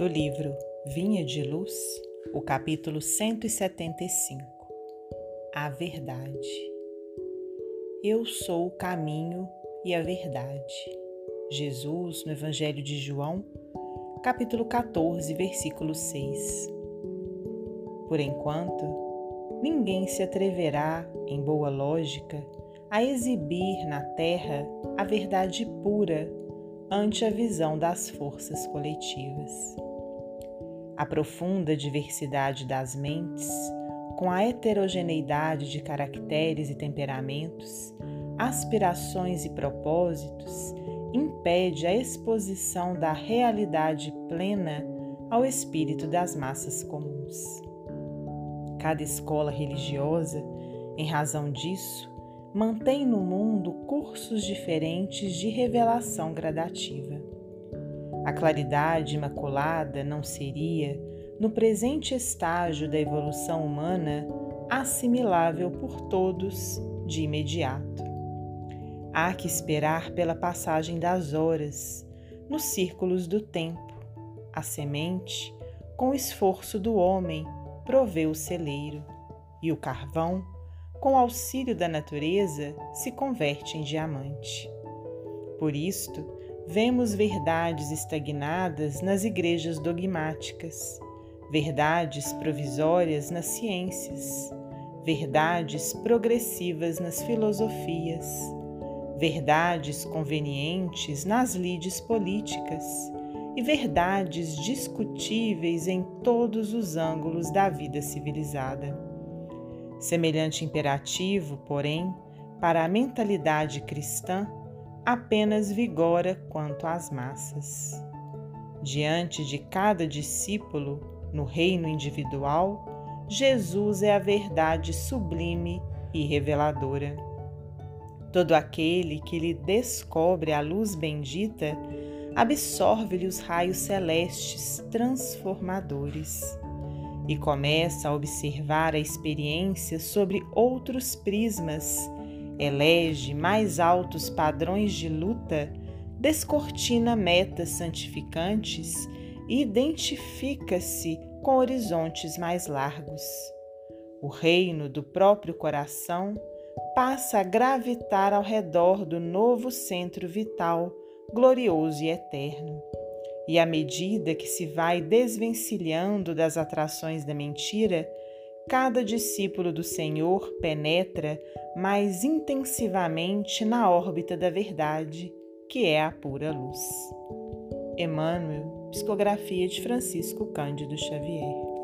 do livro Vinha de Luz, o capítulo 175 A Verdade. Eu sou o caminho e a verdade. Jesus, no Evangelho de João, capítulo 14, versículo 6. Por enquanto, ninguém se atreverá, em boa lógica, a exibir na terra a verdade pura ante a visão das forças coletivas. A profunda diversidade das mentes, com a heterogeneidade de caracteres e temperamentos, aspirações e propósitos, impede a exposição da realidade plena ao espírito das massas comuns. Cada escola religiosa, em razão disso, mantém no mundo cursos diferentes de revelação gradativa. A claridade imaculada não seria, no presente estágio da evolução humana, assimilável por todos de imediato. Há que esperar pela passagem das horas, nos círculos do tempo. A semente, com o esforço do homem, provê o celeiro, e o carvão, com auxílio da natureza, se converte em diamante. Por isto, vemos verdades estagnadas nas igrejas dogmáticas, verdades provisórias nas ciências, verdades progressivas nas filosofias, verdades convenientes nas lides políticas e verdades discutíveis em todos os ângulos da vida civilizada. Semelhante imperativo, porém, para a mentalidade cristã, apenas vigora quanto às massas. Diante de cada discípulo, no reino individual, Jesus é a verdade sublime e reveladora. Todo aquele que lhe descobre a luz bendita, absorve-lhe os raios celestes transformadores e começa a observar a experiência sobre outros prismas, elege mais altos padrões de luta, descortina metas santificantes e identifica-se com horizontes mais largos. O reino do próprio coração passa a gravitar ao redor do novo centro vital, glorioso e eterno. E à medida que se vai desvencilhando das atrações da mentira, cada discípulo do Senhor penetra mais intensivamente na órbita da verdade, que é a pura luz. Emmanuel, Psicografia de Francisco Cândido Xavier.